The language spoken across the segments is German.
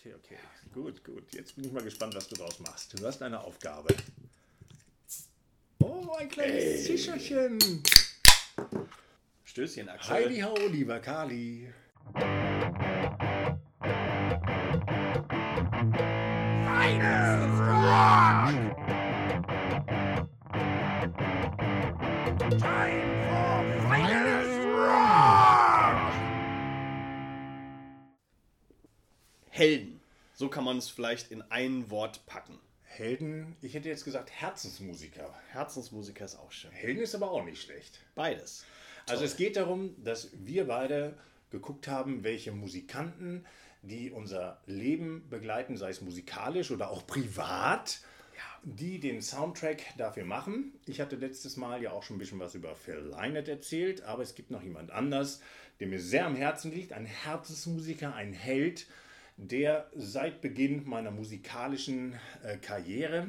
okay, okay. Gut, gut. Jetzt bin ich mal gespannt, was du draus machst. Du hast eine Aufgabe. Oh, ein kleines Zischerchen. Stößchen, Axel. Heidi ho, lieber Kali. So kann man es vielleicht in ein Wort packen. Helden, ich hätte jetzt gesagt Herzensmusiker. Herzensmusiker ist auch schön. Helden ist aber auch nicht schlecht. Beides. Also es geht darum, dass wir beide geguckt haben, welche Musikanten, die unser Leben begleiten, sei es musikalisch oder auch privat, die den Soundtrack dafür machen. Ich hatte letztes Mal ja auch schon ein bisschen was über Phil Lynott erzählt, aber es gibt noch jemand anders, der mir sehr am Herzen liegt, ein Herzensmusiker, ein Held, der seit Beginn meiner musikalischen äh, Karriere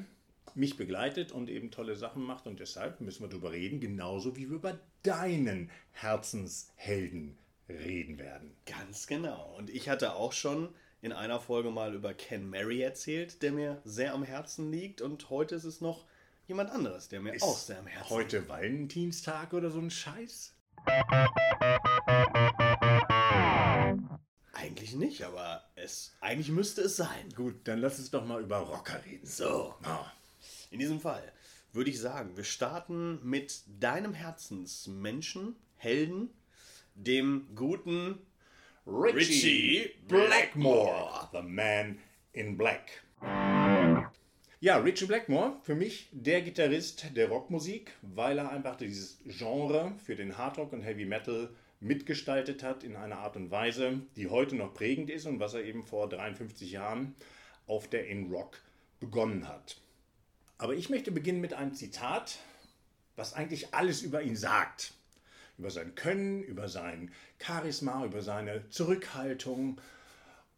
mich begleitet und eben tolle Sachen macht und deshalb müssen wir darüber reden, genauso wie wir über deinen Herzenshelden reden werden. Ganz genau. Und ich hatte auch schon in einer Folge mal über Ken Mary erzählt, der mir sehr am Herzen liegt. Und heute ist es noch jemand anderes, der mir auch sehr am Herzen liegt. Heute Valentinstag oder so ein Scheiß? Eigentlich nicht, aber es eigentlich müsste es sein. Gut, dann lass uns doch mal über Rocker reden. So. Ah, In diesem Fall würde ich sagen, wir starten mit deinem Herzensmenschen, Helden, dem guten Richie Blackmore. The Man in Black. Ja, Richie Blackmore, für mich der Gitarrist der Rockmusik, weil er einfach dieses Genre für den Hardrock und Heavy Metal mitgestaltet hat in einer Art und Weise, die heute noch prägend ist und was er eben vor 53 Jahren auf der In-Rock begonnen hat. Aber ich möchte beginnen mit einem Zitat, was eigentlich alles über ihn sagt. Über sein Können, über sein Charisma, über seine Zurückhaltung.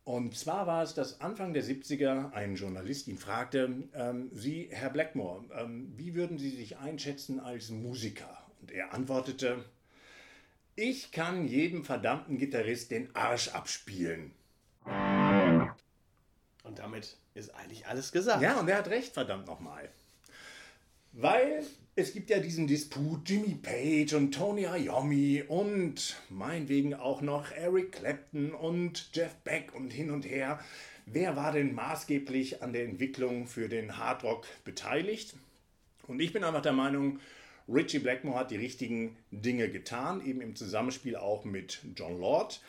Und zwar war es, dass Anfang der 70er ein Journalist ihn fragte, ähm, Sie, Herr Blackmore, ähm, wie würden Sie sich einschätzen als Musiker? Und er antwortete, ich kann jedem verdammten Gitarrist den Arsch abspielen. Und damit ist eigentlich alles gesagt. Ja, und er hat recht, verdammt nochmal. Weil es gibt ja diesen Disput Jimmy Page und Tony Iommi und meinetwegen auch noch Eric Clapton und Jeff Beck und hin und her. Wer war denn maßgeblich an der Entwicklung für den Hardrock beteiligt? Und ich bin einfach der Meinung, Richie Blackmore hat die richtigen Dinge getan, eben im Zusammenspiel auch mit John Lord,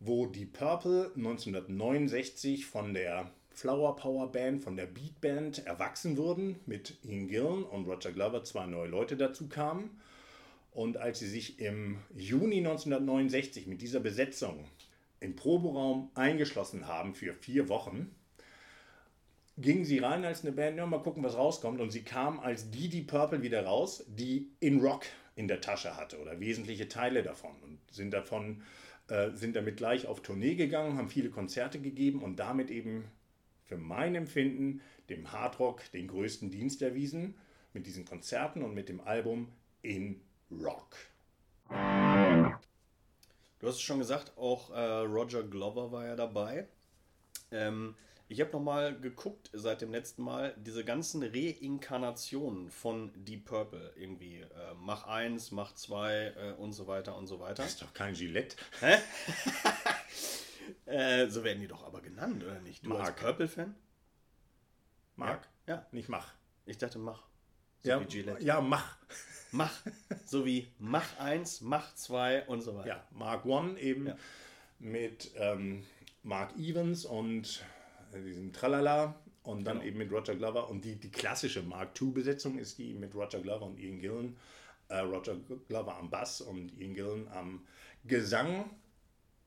wo die Purple 1969 von der Flower Power Band, von der Beat Band erwachsen wurden, mit Ian Gillan und Roger Glover zwei neue Leute dazu kamen. Und als sie sich im Juni 1969 mit dieser Besetzung im Proberaum eingeschlossen haben für vier Wochen, gingen sie rein als eine Band, ja, mal gucken, was rauskommt. Und sie kamen als die, die Purple wieder raus, die in Rock in der Tasche hatte oder wesentliche Teile davon und sind davon, äh, sind damit gleich auf Tournee gegangen, haben viele Konzerte gegeben und damit eben für mein Empfinden dem Hardrock den größten Dienst erwiesen mit diesen Konzerten und mit dem Album In Rock. Du hast es schon gesagt, auch äh, Roger Glover war ja dabei. Ähm, ich habe nochmal geguckt seit dem letzten Mal, diese ganzen Reinkarnationen von Deep Purple irgendwie. Äh, mach 1, Mach 2 äh, und so weiter und so weiter. Das ist doch kein Gillette. Äh, so werden die doch aber genannt, oder nicht? Du als Mark. Purple-Fan? Mark? Ja. Nicht mach. Ich dachte, mach. So Ja, wie Gillette. ja, mach. Mach. So wie Mach 1, Mach 2 und so weiter. Ja, Mark One eben Ja. mit ähm, Mark Evans und diesem Tralala und dann Genau. eben mit Roger Glover. Und die, die klassische Mark II-Besetzung ist die mit Roger Glover und Ian Gillan. Äh, Roger Glover am Bass und Ian Gillan am Gesang.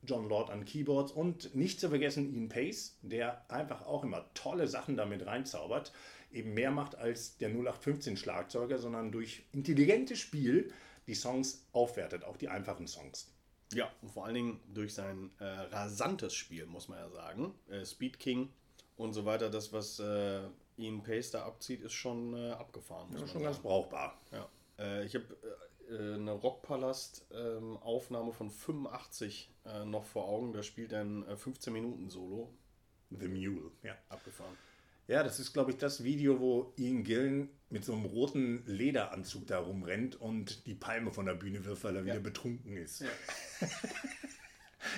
John Lord an Keyboards und nicht zu vergessen Ian Pace, der einfach auch immer tolle Sachen damit reinzaubert, eben mehr macht als der 0815 Schlagzeuger, sondern durch intelligentes Spiel die Songs aufwertet, auch die einfachen Songs. Ja, und vor allen Dingen durch sein äh, rasantes Spiel, muss man ja sagen. Äh, Speed King und so weiter, das, was äh, Ian Pace da abzieht, ist schon äh, abgefahren. Muss Ja, schon sagen. ganz brauchbar. Ja. Äh, ich habe äh, eine Rockpalast-Aufnahme von 85 äh, noch vor Augen. Da spielt er ein äh, 15-Minuten-Solo. The Mule, ja. Abgefahren. Ja, das ist, glaube ich, das Video, wo Ian Gillen mit so einem roten Lederanzug da rumrennt und die Palme von der Bühne wirft, weil er wieder betrunken ist. Ja.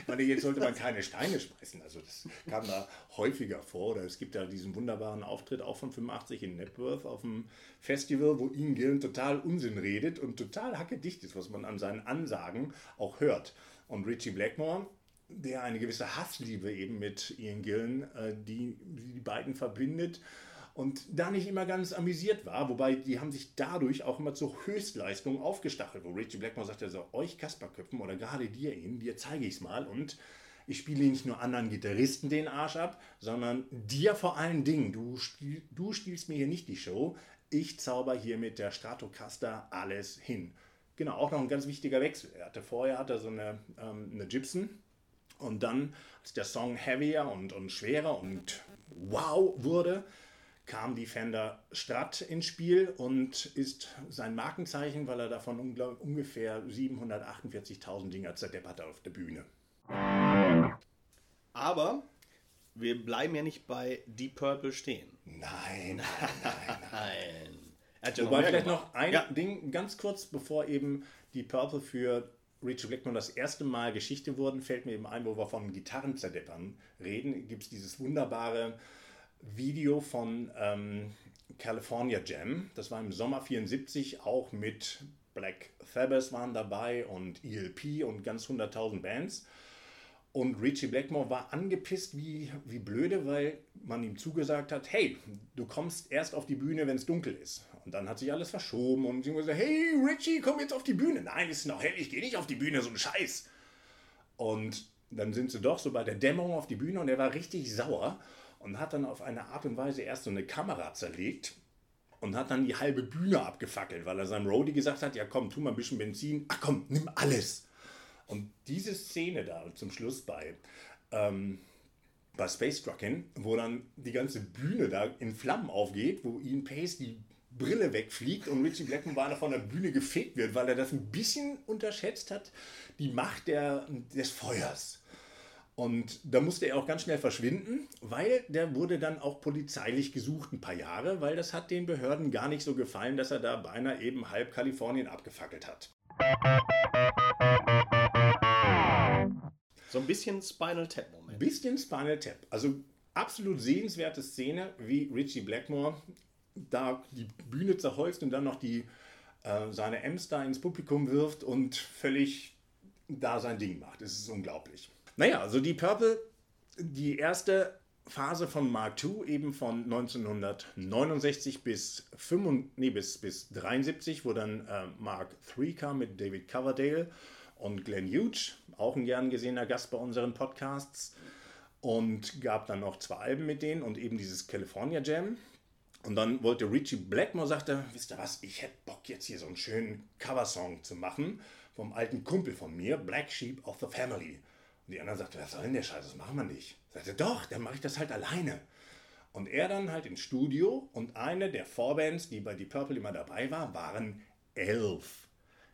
Ich meine, jetzt sollte man keine Steine schmeißen. Also das kam da häufiger vor. Oder es gibt da diesen wunderbaren Auftritt auch von 85 in Networth auf dem Festival, wo Ian Gillen total Unsinn redet und total hackedicht ist, was man an seinen Ansagen auch hört. Und Richie Blackmore, der eine gewisse Hassliebe eben mit Ian Gillen, äh, die die beiden verbindet, und da nicht immer ganz amüsiert war, wobei die haben sich dadurch auch immer zur Höchstleistung aufgestachelt, wo Richie Blackmore sagt, also euch Kasperköpfen oder gerade dir ihn, dir zeige ich es mal und ich spiele nicht nur anderen Gitarristen den Arsch ab, sondern dir vor allen Dingen, du, spiel, du spielst mir hier nicht die Show, ich zauber hier mit der Stratocaster alles hin. Genau, auch noch ein ganz wichtiger Wechsel. Er hatte vorher hatte so eine, ähm, eine Gibson und dann, als der Song heavier und, und schwerer und wow wurde, kam die Fender Strat ins Spiel und ist sein Markenzeichen, weil er davon ungefähr 748.000 Dinger zerdeppert auf der Bühne. Aber wir bleiben ja nicht bei Deep Purple stehen. Nein, nein, nein, nein. Er hat ja Wobei noch vielleicht gemacht. noch ein Ja. Ding ganz kurz, bevor eben Deep Purple für Richie Blackmore das erste Mal Geschichte wurden, fällt mir eben ein, wo wir von Gitarrenzerdeppern reden, gibt es dieses wunderbare Video von ähm, California Jam. Das war im Sommer 74 auch mit Black Sabbath waren dabei und ELP und ganz 100.000 Bands. Und Richie Blackmore war angepisst wie, wie blöde, weil man ihm zugesagt hat, hey, du kommst erst auf die Bühne, wenn es dunkel ist. Und dann hat sich alles verschoben und sie haben gesagt, hey Richie, komm jetzt auf die Bühne. Nein, ist noch hell, ich gehe nicht auf die Bühne, so ein Scheiß. Und dann sind sie doch so bei der Dämmerung auf die Bühne und er war richtig sauer und hat dann auf eine Art und Weise erst so eine Kamera zerlegt und hat dann die halbe Bühne abgefackelt, weil er seinem Roadie gesagt hat, ja komm, tu mal ein bisschen Benzin. Ach komm, nimm alles. Und diese Szene da zum Schluss bei, ähm, bei Space Truckin', wo dann die ganze Bühne da in Flammen aufgeht, wo Ian Pace die Brille wegfliegt und Richie Blackmore von der Bühne gefegt wird, weil er das ein bisschen unterschätzt hat, die Macht der, des Feuers. Und da musste er auch ganz schnell verschwinden, weil der wurde dann auch polizeilich gesucht ein paar Jahre, weil das hat den Behörden gar nicht so gefallen, dass er da beinahe eben halb Kalifornien abgefackelt hat. So ein bisschen Spinal Tap Moment. Bisschen Spinal Tap. Also absolut sehenswerte Szene, wie Richie Blackmore da die Bühne zerholzt und dann noch die, äh, seine Ems da ins Publikum wirft und völlig da sein Ding macht. Es ist unglaublich. Naja, also die Purple, die erste Phase von Mark II, eben von 1969 bis, 75, nee, bis, bis 73, wo dann äh, Mark III kam mit David Coverdale und Glenn Hughes, auch ein gern gesehener Gast bei unseren Podcasts. Und gab dann noch zwei Alben mit denen und eben dieses California Jam. Und dann wollte Richie Blackmore, sagte, wisst ihr was, ich hätte Bock jetzt hier so einen schönen Coversong zu machen vom alten Kumpel von mir, Black Sheep of the Family. Und die anderen sagten, was soll denn der Scheiß, das machen wir nicht. Sagte, doch, dann mache ich das halt alleine. Und er dann halt ins Studio und eine der Vorbands, die bei Deep Purple immer dabei war, waren Elf.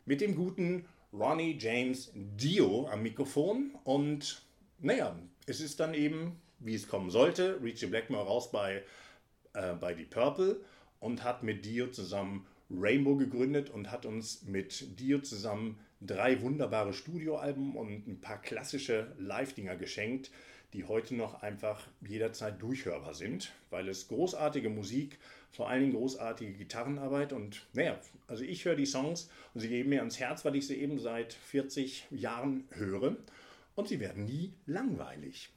Mit dem guten Ronnie James Dio am Mikrofon und naja, es ist dann eben, wie es kommen sollte, Richie Blackmore raus bei, äh, bei Deep Purple und hat mit Dio zusammen Rainbow gegründet und hat uns mit Dio zusammen drei wunderbare Studioalben und ein paar klassische Live-Dinger geschenkt, die heute noch einfach jederzeit durchhörbar sind, weil es großartige Musik, vor allen Dingen großartige Gitarrenarbeit und naja, also ich höre die Songs und sie geben mir ans Herz, weil ich sie eben seit 40 Jahren höre und sie werden nie langweilig.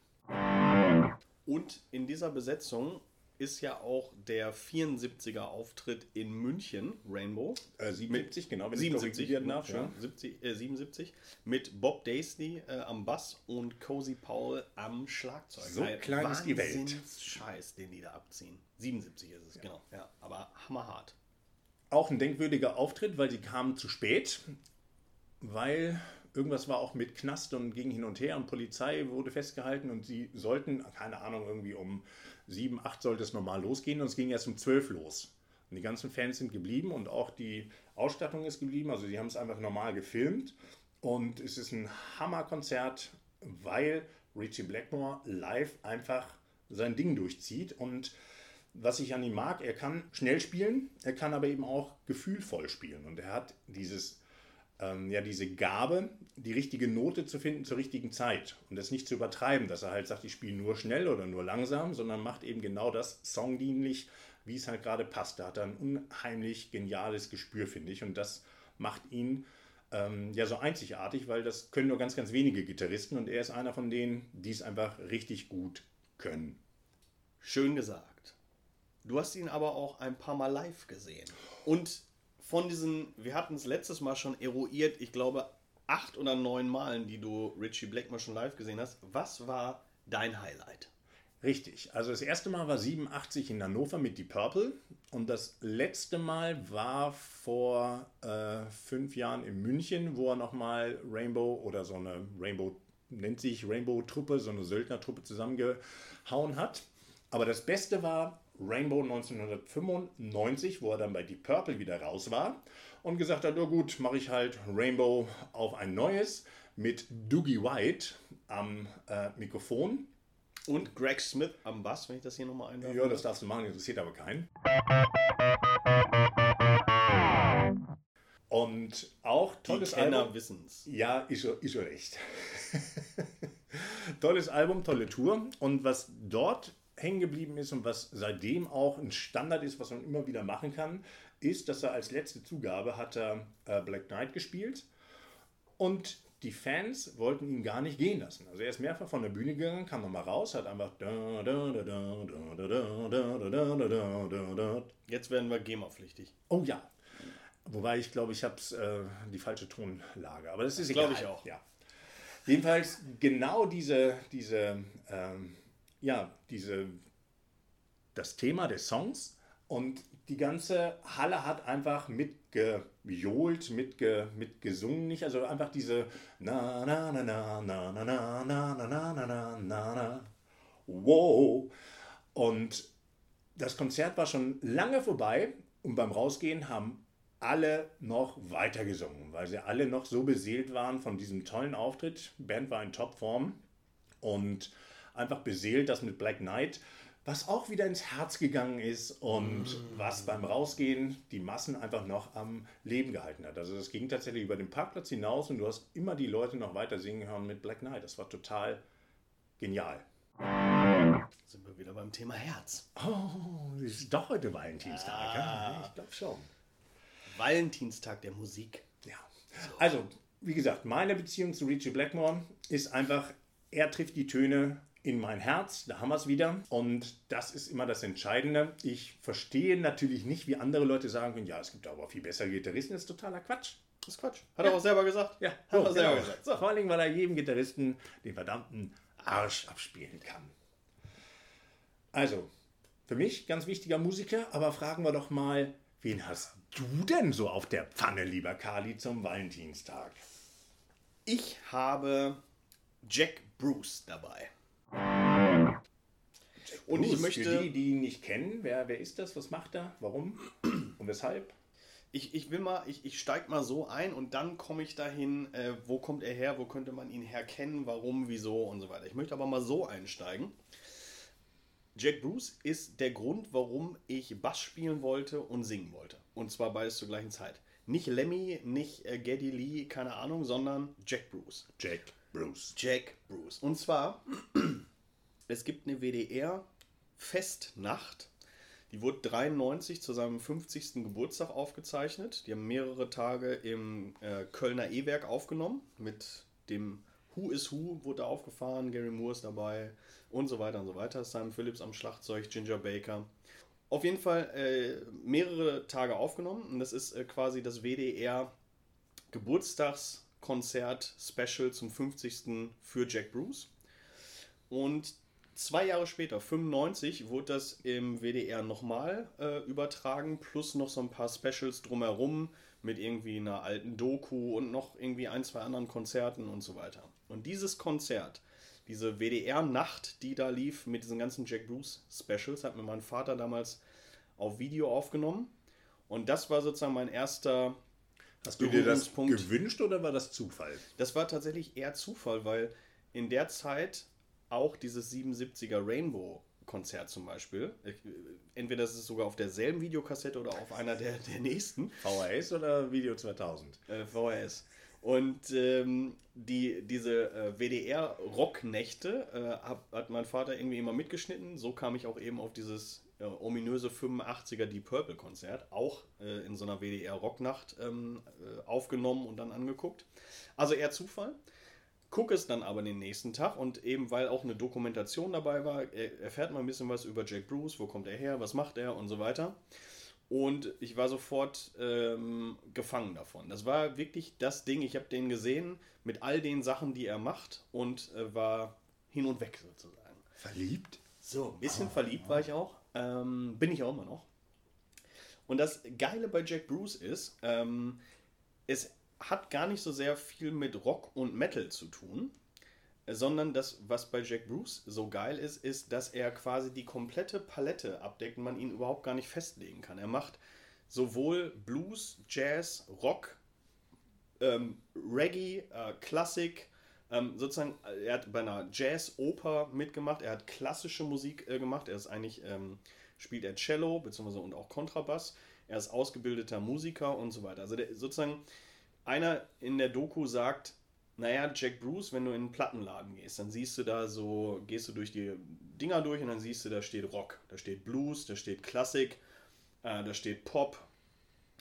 Und in dieser Besetzung ist ja auch der 74er Auftritt in München, Rainbow. Äh, 77, genau, wenn 77, ich korrigieren darf, ja, ja. 70, äh, 77 mit Bob Daisley äh, am Bass und Cozy Powell am Schlagzeug. So Ein klein ist die Welt. Scheiß, den die da abziehen. 77 ist es, genau. Ja, aber hammerhart. Auch ein denkwürdiger Auftritt, weil sie kamen zu spät, weil irgendwas war auch mit Knast und ging hin und her und Polizei wurde festgehalten und sie sollten, keine Ahnung, irgendwie um 7, 8 sollte es normal losgehen und es ging erst um 12 los. Und die ganzen Fans sind geblieben und auch die Ausstattung ist geblieben, also sie haben es einfach normal gefilmt und es ist ein Hammerkonzert, weil Richie Blackmore live einfach sein Ding durchzieht. Und was ich an ihm mag, er kann schnell spielen, er kann aber eben auch gefühlvoll spielen. Und er hat dieses, ähm, ja, diese Gabe, die richtige Note zu finden zur richtigen Zeit. Und das nicht zu übertreiben, dass er halt sagt, ich spiele nur schnell oder nur langsam, sondern macht eben genau das songdienlich, wie es halt gerade passt. Da hat er ein unheimlich geniales Gespür, finde ich. Und das macht ihn ähm, ja so einzigartig, weil das können nur ganz, ganz wenige Gitarristen und er ist einer von denen, die es einfach richtig gut können. Schön gesagt. Du hast ihn aber auch ein paar Mal live gesehen. Und von diesen, wir hatten es letztes Mal schon eruiert, ich glaube acht oder neun Malen, die du Richie Blackmore schon live gesehen hast. Was war dein Highlight? Richtig. Also das erste Mal war 87 in Hannover mit Deep Purple und das letzte Mal war vor äh, fünf Jahren in München, wo er nochmal Rainbow oder so eine Rainbow, nennt sich Rainbow-Truppe, so eine Söldnertruppe zusammengehauen hat. Aber das Beste war Rainbow 1995, wo er dann bei Deep Purple wieder raus war und gesagt hat, oh gut, mache ich halt Rainbow auf ein neues mit Doogie White am äh, Mikrofon. Und Greg Smith am Bass, wenn ich das hier nochmal einwerfe. Ja, das darfst du machen, interessiert aber keinen. Und auch tolles Die Kenner Album. wissen's. Ja, ist schon, ist schon recht. tolles Album, tolle Tour. Und was dort hängen geblieben ist und was seitdem auch ein Standard ist, was man immer wieder machen kann, ist, dass er als letzte Zugabe hat er äh, Black Knight gespielt und die Fans wollten ihn gar nicht gehen lassen. Also er ist mehrfach von der Bühne gegangen, kam nochmal raus, hat einfach Jetzt werden wir GEMA-pflichtig. Oh ja. Wobei ich glaube, ich habe äh, die falsche Tonlage. Aber das ist Glaube egal. ich auch. Ja. Jedenfalls genau diese, diese, ähm, ja, diese, das Thema des Songs und die ganze Halle hat einfach mitgejohlt, mitge, mitgesungen, nicht? Also einfach diese na na na na na na na na na na na na na na wow. Und das Konzert war schon lange vorbei und beim Rausgehen haben alle noch weiter gesungen, weil sie alle noch so beseelt waren von diesem tollen Auftritt. Band war in Topform und einfach beseelt, das mit Black Knight, was auch wieder ins Herz gegangen ist und was beim Rausgehen die Massen einfach noch am Leben gehalten hat. Also das ging tatsächlich über den Parkplatz hinaus und du hast immer die Leute noch weiter singen hören mit Black Knight. Das war total genial. Sind wir wieder beim Thema Herz. Oh, es ist doch heute Valentinstag. ja? Ich glaube schon. Valentinstag der Musik. Ja. Also, wie gesagt, meine Beziehung zu Richie Blackmore ist einfach, er trifft die Töne in mein Herz, da haben wir es wieder. Und das ist immer das Entscheidende. Ich verstehe natürlich nicht, wie andere Leute sagen können, ja, es gibt aber viel bessere Gitarristen, das ist totaler Quatsch. Das ist Quatsch. Hat er auch selber gesagt. Ja, hat so, er selber genau. gesagt. So. Vor allem, weil er jedem Gitarristen den verdammten Arsch abspielen kann. Also, für mich ganz wichtiger Musiker, aber fragen wir doch mal, wen hast du denn so auf der Pfanne, lieber Kali, zum Valentinstag? Ich habe Jack Bruce dabei. Und ich möchte. Für die, die ihn nicht kennen, wer, wer ist das? Was macht er? Warum? Und weshalb? Ich, ich will mal, ich, ich steige mal so ein und dann komme ich dahin, äh, wo kommt er her, wo könnte man ihn herkennen, warum, wieso und so weiter. Ich möchte aber mal so einsteigen. Jack Bruce ist der Grund, warum ich Bass spielen wollte und singen wollte. Und zwar beides zur gleichen Zeit. Nicht Lemmy, nicht äh, Geddy Lee, keine Ahnung, sondern Jack Bruce. Jack Bruce. Jack Bruce. Und zwar, es gibt eine WDR-Festnacht. Die wurde 93 zu seinem 50. Geburtstag aufgezeichnet. Die haben mehrere Tage im äh, Kölner E-Werk aufgenommen. Mit dem Who is Who wurde aufgefahren. Gary Moore ist dabei und so weiter und so weiter. Simon Phillips am Schlagzeug, Ginger Baker. Auf jeden Fall äh, mehrere Tage aufgenommen. Und das ist äh, quasi das WDR Geburtstagskonzert-Special zum 50. für Jack Bruce. Und zwei Jahre später, 95, wurde das im WDR nochmal äh, übertragen, plus noch so ein paar Specials drumherum mit irgendwie einer alten Doku und noch irgendwie ein, zwei anderen Konzerten und so weiter. Und dieses Konzert, diese WDR-Nacht, die da lief mit diesen ganzen Jack Bruce Specials, hat mir mein Vater damals auf Video aufgenommen. Und das war sozusagen mein erster Hast du dir das gewünscht oder war das Zufall? Das war tatsächlich eher Zufall, weil in der Zeit auch dieses 77er Rainbow Konzert zum Beispiel. Äh, entweder das ist sogar auf derselben Videokassette oder auf einer der, der nächsten. VHS oder Video 2000? Äh, VHS. Und ähm, die, diese äh, WDR-Rocknächte äh, hat, hat mein Vater irgendwie immer mitgeschnitten. So kam ich auch eben auf dieses äh, ominöse 85er Deep Purple Konzert, auch äh, in so einer WDR-Rocknacht ähm, äh, aufgenommen und dann angeguckt. Also eher Zufall. Gucke es dann aber den nächsten Tag und eben weil auch eine Dokumentation dabei war, erfährt man ein bisschen was über Jack Bruce, wo kommt er her, was macht er und so weiter. Und ich war sofort ähm, gefangen davon. Das war wirklich das Ding. Ich habe den gesehen mit all den Sachen, die er macht und äh, war hin und weg sozusagen. Verliebt? So, ein bisschen oh, verliebt oh. war ich auch. Ähm, bin ich auch immer noch. Und das Geile bei Jack Bruce ist, ähm, es hat gar nicht so sehr viel mit Rock und Metal zu tun, sondern das, was bei Jack Bruce so geil ist, ist, dass er quasi die komplette Palette abdeckt und man ihn überhaupt gar nicht festlegen kann. Er macht sowohl Blues, Jazz, Rock, ähm, Reggae, äh, Klassik, ähm, sozusagen, er hat bei einer Jazz-Oper mitgemacht, er hat klassische Musik äh, gemacht, er ist eigentlich, ähm, spielt er Cello, beziehungsweise und auch Kontrabass, er ist ausgebildeter Musiker und so weiter. Also der, sozusagen, einer in der Doku sagt, naja, Jack Bruce, wenn du in einen Plattenladen gehst, dann siehst du da so, gehst du durch die Dinger durch und dann siehst du, da steht Rock, da steht Blues, da steht Klassik, äh, da steht Pop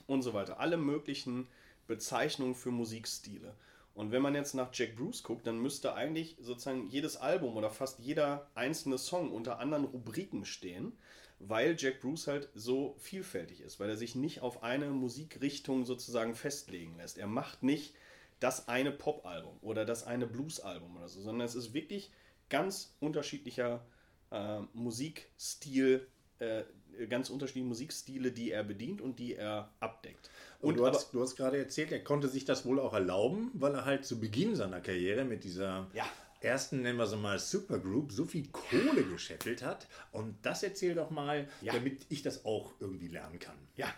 und so weiter. Alle möglichen Bezeichnungen für Musikstile. Und wenn man jetzt nach Jack Bruce guckt, dann müsste eigentlich sozusagen jedes Album oder fast jeder einzelne Song unter anderen Rubriken stehen, weil Jack Bruce halt so vielfältig ist, weil er sich nicht auf eine Musikrichtung sozusagen festlegen lässt. Er macht nicht das eine Pop-Album oder das eine Blues-Album oder so, sondern es ist wirklich ganz unterschiedlicher äh, Musikstil, äh, ganz unterschiedliche Musikstile, die er bedient und die er abdeckt. Und, und du, hast, du hast gerade erzählt, er konnte sich das wohl auch erlauben, weil er halt zu Beginn seiner Karriere mit dieser ja. Ersten, nennen wir sie mal, Supergroup so viel Kohle gescheffelt hat. Und das erzähl doch mal, ja. damit ich das auch irgendwie lernen kann. Ja.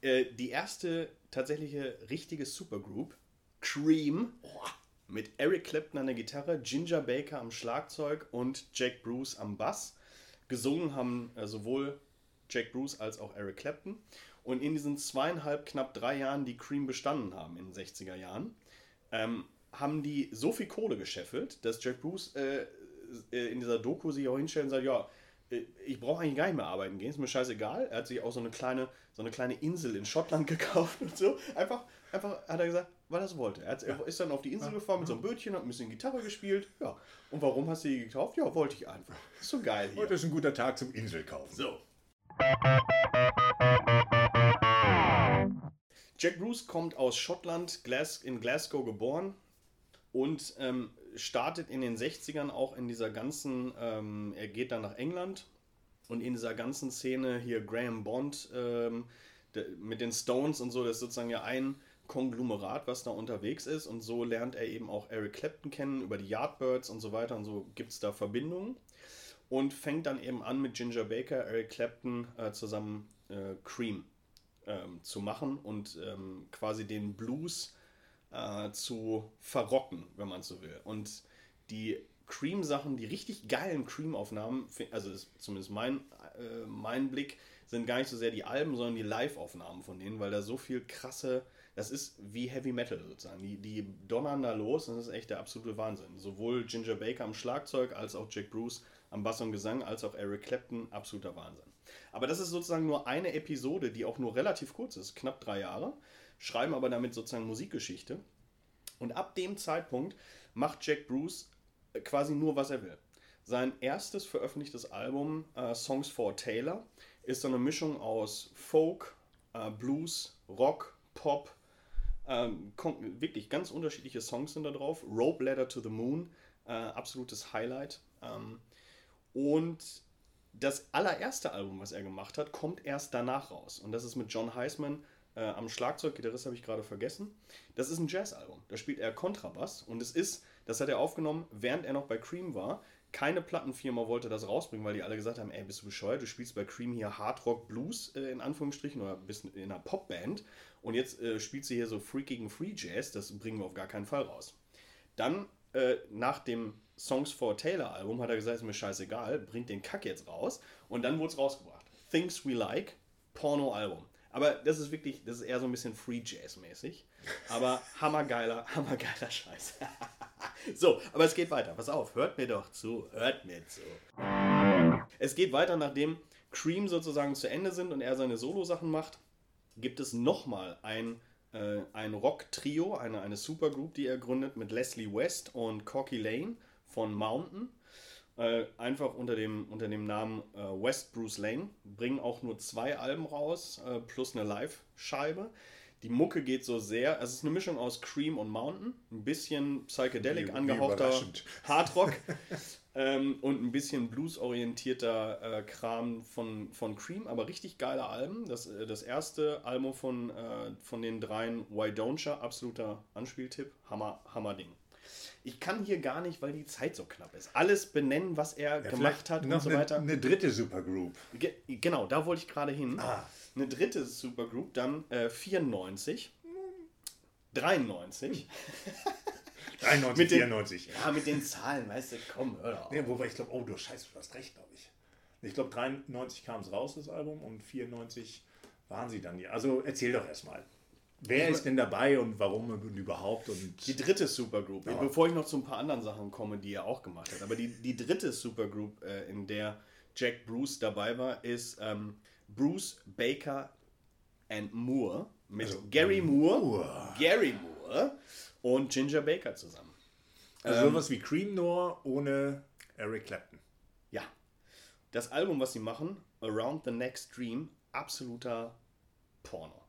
Äh, die erste tatsächliche richtige Supergroup Cream mit Eric Clapton an der Gitarre, Ginger Baker am Schlagzeug und Jack Bruce am Bass. Gesungen haben äh, sowohl Jack Bruce als auch Eric Clapton. Und in diesen zweieinhalb, knapp drei Jahren, die Cream bestanden haben in den 60er Jahren, ähm, haben die so viel Kohle gescheffelt, dass Jack Bruce äh, äh, in dieser Doku sich auch hinstellt und sagt, ja, äh, ich brauche eigentlich gar nicht mehr arbeiten gehen, ist mir scheißegal. Er hat sich auch so eine kleine, so eine kleine Insel in Schottland gekauft und so. Einfach, einfach hat er gesagt, weil er es wollte. Er, hat, er ist dann auf die Insel gefahren mit so einem Bötchen, hat ein bisschen Gitarre gespielt. Ja. Und warum hast du die gekauft? Ja, wollte ich einfach. Ist so geil hier. Heute ist ein guter Tag zum Inselkaufen. So. Jack Bruce kommt aus Schottland, in Glasgow geboren und ähm, startet in den 60ern auch in dieser ganzen, ähm, er geht dann nach England und in dieser ganzen Szene hier Graham Bond ähm, der, mit den Stones und so, das ist sozusagen ja ein Konglomerat, was da unterwegs ist. Und so lernt er eben auch Eric Clapton kennen über die Yardbirds und so weiter. Und so gibt es da Verbindungen. Und fängt dann eben an mit Ginger Baker, Eric Clapton äh, zusammen äh, Cream ähm, zu machen und ähm, quasi den Blues äh, zu verrocken, wenn man so will. Und die Cream-Sachen, die richtig geilen Cream-Aufnahmen, also ist zumindest mein, äh, mein Blick, sind gar nicht so sehr die Alben, sondern die Live-Aufnahmen von denen, weil da so viel krasse das ist wie Heavy Metal sozusagen. Die, die donnern da los das ist echt der absolute Wahnsinn. Sowohl Ginger Baker am Schlagzeug als auch Jack Bruce am Bass und Gesang als auch Eric Clapton, absoluter Wahnsinn. Aber das ist sozusagen nur eine Episode, die auch nur relativ kurz ist, knapp drei Jahre, schreiben aber damit sozusagen Musikgeschichte. Und ab dem Zeitpunkt macht Jack Bruce äh, quasi nur, was er will. Sein erstes veröffentlichtes Album, äh, Songs for Taylor, ist so eine Mischung aus Folk, äh, Blues, Rock, Pop, ähm, wirklich ganz unterschiedliche Songs sind da drauf. Rope Ladder to the Moon, äh, absolutes Highlight. Ähm, und das allererste Album, was er gemacht hat, kommt erst danach raus. Und das ist mit John Heisman äh, am Schlagzeug, Gitarrist habe ich gerade vergessen. Das ist ein Jazzalbum. Da spielt er Kontrabass und es ist, das hat er aufgenommen, während er noch bei Cream war. Keine Plattenfirma wollte das rausbringen, weil die alle gesagt haben, ey, bist du bescheuert, du spielst bei Cream hier Hard Rock Blues äh, in Anführungsstrichen oder bist in einer Popband und jetzt äh, spielt sie hier so freakigen Free Jazz, das bringen wir auf gar keinen Fall raus. Dann, äh, nach dem Songs for Taylor Album hat er gesagt, ist mir scheißegal, bringt den Kack jetzt raus. Und dann wurde es rausgebracht. Things We Like, Porno-Album. Aber das ist wirklich, das ist eher so ein bisschen Free Jazz-mäßig. Aber hammergeiler, hammergeiler Scheiß. so, aber es geht weiter. Pass auf, hört mir doch zu, hört mir zu. Es geht weiter, nachdem Cream sozusagen zu Ende sind und er seine Solo-Sachen macht, gibt es nochmal ein, äh, ein Rock-Trio, eine, eine Supergroup, die er gründet mit Leslie West und Corky Lane von Mountain. Äh, einfach unter dem, unter dem Namen äh, West Bruce Lane. Bringen auch nur zwei Alben raus, äh, plus eine Live-Scheibe. Die Mucke geht so sehr, also es ist eine Mischung aus Cream und Mountain, ein bisschen psychedelic Wie- angehauchter. Hardrock ähm, und ein bisschen bluesorientierter äh, Kram von, von Cream, aber richtig geile Alben. Das, äh, das erste Album von, äh, von den dreien, Why Don't Ya, absoluter Anspieltipp, Hammer, Hammer Ding. Ich kann hier gar nicht, weil die Zeit so knapp ist, alles benennen, was er gemacht Vielleicht hat und so eine, weiter. eine dritte Supergroup. Ge genau, da wollte ich gerade hin. Ah. Eine dritte Supergroup, dann äh, 94, 93. 93, Mit den- 94. Ja, mit den Zahlen, weißt du, komm, hör doch. Ja, wobei ich glaube, oh du Scheiße, du hast recht, glaube ich. Ich glaube, 93 kam es raus, das Album, und 94 waren sie dann hier. Also erzähl doch erstmal. Wer ist denn dabei und warum und überhaupt? Und Die dritte Supergroup, Ja. bevor ich noch zu ein paar anderen Sachen komme, die er auch gemacht hat, aber die, die dritte Supergroup, äh, in der Jack Bruce dabei war, ist ähm, Bruce Baker and Moore mit Also, Gary Moore, Moore. Gary Moore und Ginger Baker zusammen. also sowas wie Cream nur ohne Eric Clapton. Ja. Das Album, was sie machen, Around the Next Dream, absoluter Porno.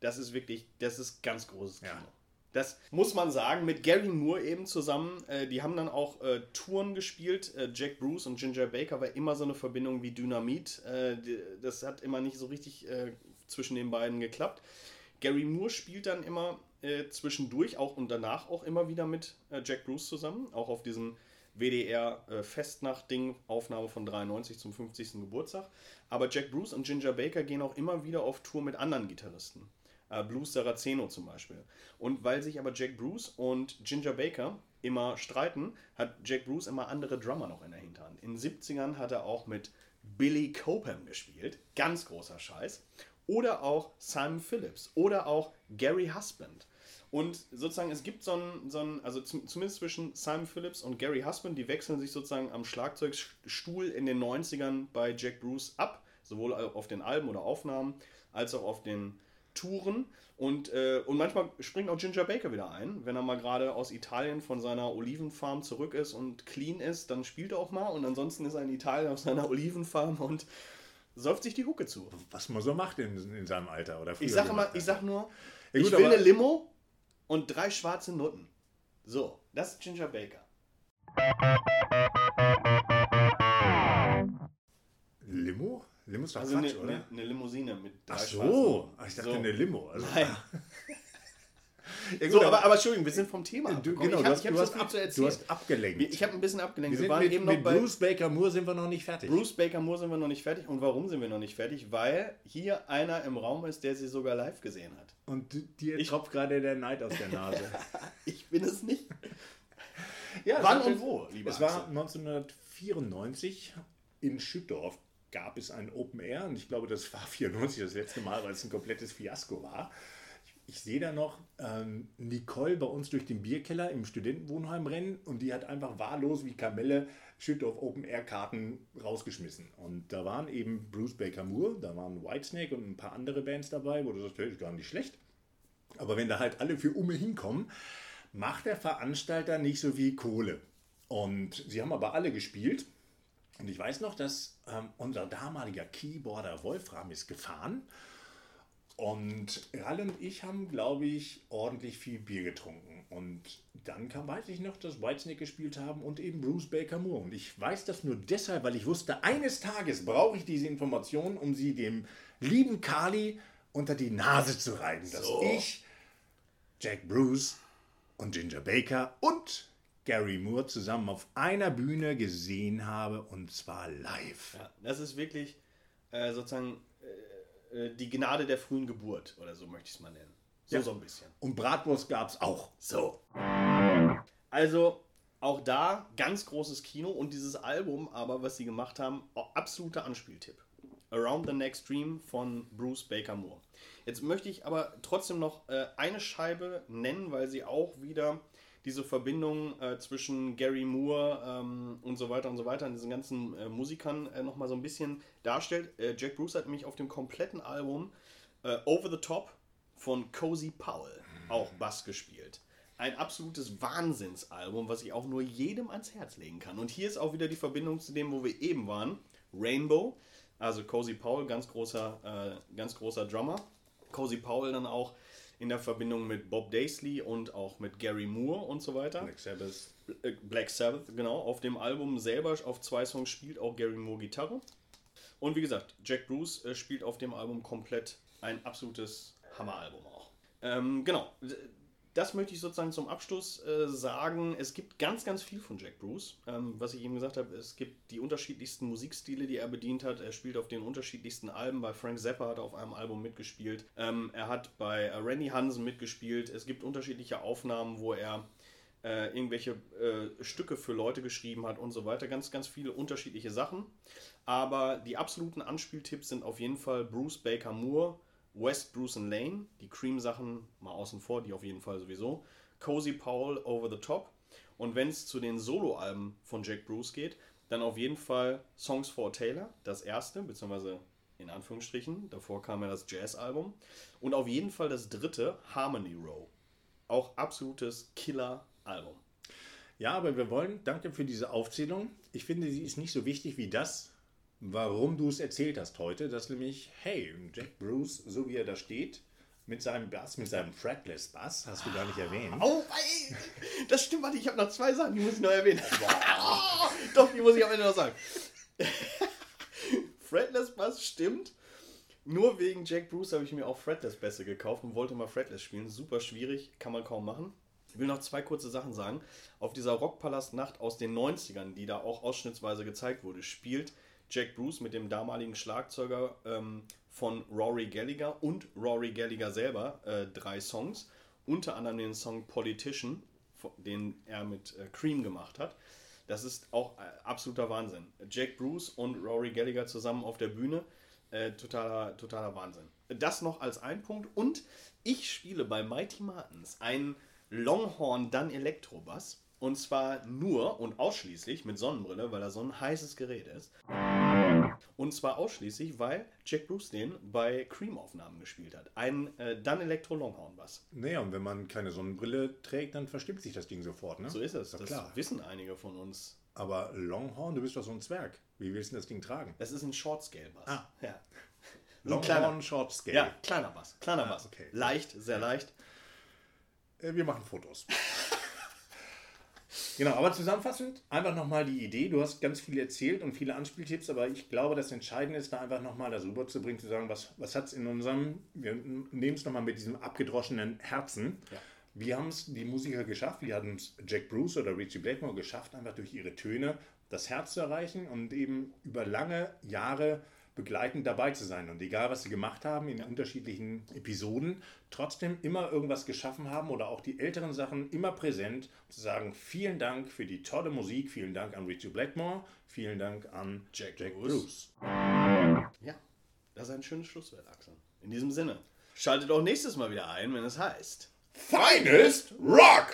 Das ist wirklich, das ist ganz großes Kino. Ja. Das muss man sagen, mit Gary Moore eben zusammen. Äh, die haben dann auch äh, Touren gespielt. Äh, Jack Bruce und Ginger Baker war immer so eine Verbindung wie Dynamit. Äh, die, das hat immer nicht so richtig äh, zwischen den beiden geklappt. Gary Moore spielt dann immer äh, zwischendurch auch und danach auch immer wieder mit Jack Bruce zusammen. Auch auf diesem WDR äh, Festnacht-Ding, Aufnahme von 93 zum 50. Geburtstag. Aber Jack Bruce und Ginger Baker gehen auch immer wieder auf Tour mit anderen Gitarristen. Äh, Blues Saraceno zum Beispiel. Und weil sich aber Jack Bruce und Ginger Baker immer streiten, hat Jack Bruce immer andere Drummer noch in der Hinterhand. In den 70ern hat er auch mit Billy Cobham gespielt. Ganz großer Scheiß. Oder auch Simon Phillips. Oder auch Gary Husband. Und sozusagen, es gibt so einen, so einen also zum, zumindest zwischen Simon Phillips und Gary Husband, die wechseln sich sozusagen am Schlagzeugstuhl in den 90ern bei Jack Bruce ab, sowohl auf den Alben oder Aufnahmen, als auch auf den Touren. Und, äh, und manchmal springt auch Ginger Baker wieder ein, wenn er mal gerade aus Italien von seiner Olivenfarm zurück ist und clean ist, dann spielt er auch mal. Und ansonsten ist er in Italien auf seiner Olivenfarm und säuft sich die Hucke zu. Was man so macht in, in seinem Alter oder früher Ich sag gemacht immer, ich sag nur, Ja, gut, ich will eine Limo und drei schwarze Nutten. So, das ist Ginger Baker. Limo? Limo ist doch Also eine, Quatsch, oder? eine, eine Limousine mit drei Ach so. Ach, ich dachte so. eine Limo. Also, Nein. Ja, gut, So, aber, aber Entschuldigung, wir sind vom Thema. du, genau, ich du hab, hast, ich du, hast ab, du hast abgelenkt. Ich habe ein bisschen abgelenkt. wir Wir, waren mit, eben mit noch bei Bruce Baker Moore sind wir noch nicht fertig. Bruce Baker Moore sind wir noch nicht fertig. Und warum sind wir noch nicht fertig? Weil hier einer im Raum ist, der sie sogar live gesehen hat. Und dir Ich- tropft gerade der Neid aus der Nase. Ich bin es nicht. ja, Wann und wo, lieber Es war Axel? 1994 in Schüttorf gab es ein Open Air und ich glaube, das war 94 das letzte Mal, weil es ein komplettes Fiasko war. Ich, ich sehe da noch ähm, Nicole bei uns durch den Bierkeller im Studentenwohnheim rennen und die hat einfach wahllos wie Kamelle Schüttorf Open Air Karten rausgeschmissen. Und da waren eben Bruce Baker Moore, da waren Whitesnake und ein paar andere Bands dabei, wo du sagst, hey, ist gar nicht schlecht. Aber wenn da halt alle für Umme hinkommen, macht der Veranstalter nicht so viel Kohle. Und sie haben aber alle gespielt. Und ich weiß noch, dass ähm, unser damaliger Keyboarder Wolfram ist gefahren. Und Ralle und ich haben, glaube ich, ordentlich viel Bier getrunken. Und dann kam, weiß ich noch, dass Whitesnake gespielt haben und eben Bruce Baker Moore. Und ich weiß das nur deshalb, weil ich wusste, eines Tages brauche ich diese Informationen, um sie dem lieben Carly unter die Nase zu reiben. Dass So. ich Jack Bruce und Ginger Baker und Gary Moore zusammen auf einer Bühne gesehen habe und zwar live. Ja, das ist wirklich äh, sozusagen äh, äh, die Gnade der frühen Geburt oder so möchte ich es mal nennen. So, Ja. so ein bisschen. Und Bratwurst gab es auch. So. Also, Auch da ganz großes Kino und dieses Album, aber was sie gemacht haben, absoluter Anspieltipp. Around the Next Dream von Bruce Baker Moore. Jetzt möchte ich aber trotzdem noch äh, eine Scheibe nennen, weil sie auch wieder diese Verbindung äh, zwischen Gary Moore ähm, und so weiter und so weiter, und diesen ganzen äh, Musikern äh, nochmal so ein bisschen darstellt. Äh, Jack Bruce hat nämlich auf dem kompletten Album äh, Over the Top von Cozy Powell auch Bass gespielt. Ein absolutes Wahnsinnsalbum, was ich auch nur jedem ans Herz legen kann. Und hier ist auch wieder die Verbindung zu dem, wo wir eben waren. Rainbow, also Cozy Powell, ganz großer, äh, ganz großer Drummer. Cozy Powell dann auch in der Verbindung mit Bob Daisley und auch mit Gary Moore und so weiter. Black Sabbath. Äh, Black Sabbath, genau. Auf dem Album selber, auf zwei Songs spielt auch Gary Moore Gitarre. Und wie gesagt, Jack Bruce äh, spielt auf dem Album komplett ein absolutes Hammeralbum auch. Ähm, genau, das möchte ich sozusagen zum Abschluss äh, sagen. Es gibt ganz, ganz viel von Jack Bruce. Ähm, was ich eben gesagt habe, es gibt die unterschiedlichsten Musikstile, die er bedient hat. Er spielt auf den unterschiedlichsten Alben. Bei Frank Zappa hat er auf einem Album mitgespielt. Ähm, er hat bei äh, Randy Hansen mitgespielt. Es gibt unterschiedliche Aufnahmen, wo er äh, irgendwelche äh, Stücke für Leute geschrieben hat und so weiter. Ganz, ganz viele unterschiedliche Sachen. Aber die absoluten Anspieltipps sind auf jeden Fall Bruce Baker Moore West Bruce and Lane, die Cream-Sachen mal außen vor, die auf jeden Fall sowieso. Cozy Powell, Over the Top. Und wenn es zu den Solo-Alben von Jack Bruce geht, dann auf jeden Fall Songs for Taylor, das erste, beziehungsweise in Anführungsstrichen, davor kam ja das Jazz-Album. Und auf jeden Fall das dritte, Harmony Row. Auch absolutes Killer-Album. Ja, aber wir wollen, danke für diese Aufzählung. Ich finde, sie ist nicht so wichtig wie das, warum du es erzählt hast heute, dass nämlich, hey, Jack Bruce, so wie er da steht, mit seinem Bass, mit seinem Fretless Bass, hast du gar nicht erwähnt. Oh, ey, das stimmt, warte, ich habe noch zwei Sachen, die muss ich noch erwähnen. Doch, die muss ich am Ende noch sagen. Fretless Bass stimmt. Nur wegen Jack Bruce habe ich mir auch Fretless Bässe gekauft und wollte mal Fretless spielen. Super schwierig, kann man kaum machen. Ich will noch zwei kurze Sachen sagen. Auf dieser Rockpalast-Nacht aus den 90ern, die da auch ausschnittsweise gezeigt wurde, spielt Jack Bruce mit dem damaligen Schlagzeuger ähm, von Rory Gallagher und Rory Gallagher selber äh, drei Songs. Unter anderem den Song Politician, den er mit äh, Cream gemacht hat. Das ist auch äh, absoluter Wahnsinn. Jack Bruce und Rory Gallagher zusammen auf der Bühne. Äh, totaler, totaler Wahnsinn. Das noch als ein Punkt. Und ich spiele bei Mighty Martins einen Longhorn dann Elektrobass. Und zwar nur und ausschließlich mit Sonnenbrille, weil er so ein heißes Gerät ist. Und zwar ausschließlich, weil Jack Bruce den bei Cream-Aufnahmen gespielt hat. Ein äh, dann Elektro Longhorn Bass. Naja, und wenn man keine Sonnenbrille trägt, dann verstimmt sich das Ding sofort, ne? So ist es. Ist das klar. wissen einige von uns. Aber Longhorn, du bist doch so ein Zwerg. Wie willst du das Ding tragen? Das ist ein Short Scale Bass. Ah. Ja. Longhorn Short Scale. Ja, kleiner Bass. Kleiner ah, Bass. Okay. Leicht, sehr leicht. Äh, wir machen Fotos. Genau, aber zusammenfassend einfach nochmal die Idee. Du hast ganz viel erzählt und viele Anspieltipps, aber ich glaube, das Entscheidende ist, da einfach nochmal das rüberzubringen, zu sagen, was, was hat es in unserem, wir nehmen es nochmal mit diesem abgedroschenen Herzen. Ja. Wie haben es die Musiker geschafft? Wie hatten es Jack Bruce oder Richie Blackmore geschafft, einfach durch ihre Töne das Herz zu erreichen und eben über lange Jahre begleitend dabei zu sein. Und egal, was sie gemacht haben in ja. unterschiedlichen Episoden, trotzdem immer irgendwas geschaffen haben oder auch die älteren Sachen immer präsent, zu sagen, vielen Dank für die tolle Musik, vielen Dank an Richie Blackmore, vielen Dank an Jack, Jack Bruce. Bruce. Ja, das ist ein schönes Schlusswort, Axel. In diesem Sinne, schaltet auch nächstes Mal wieder ein, wenn es heißt Finest Rock!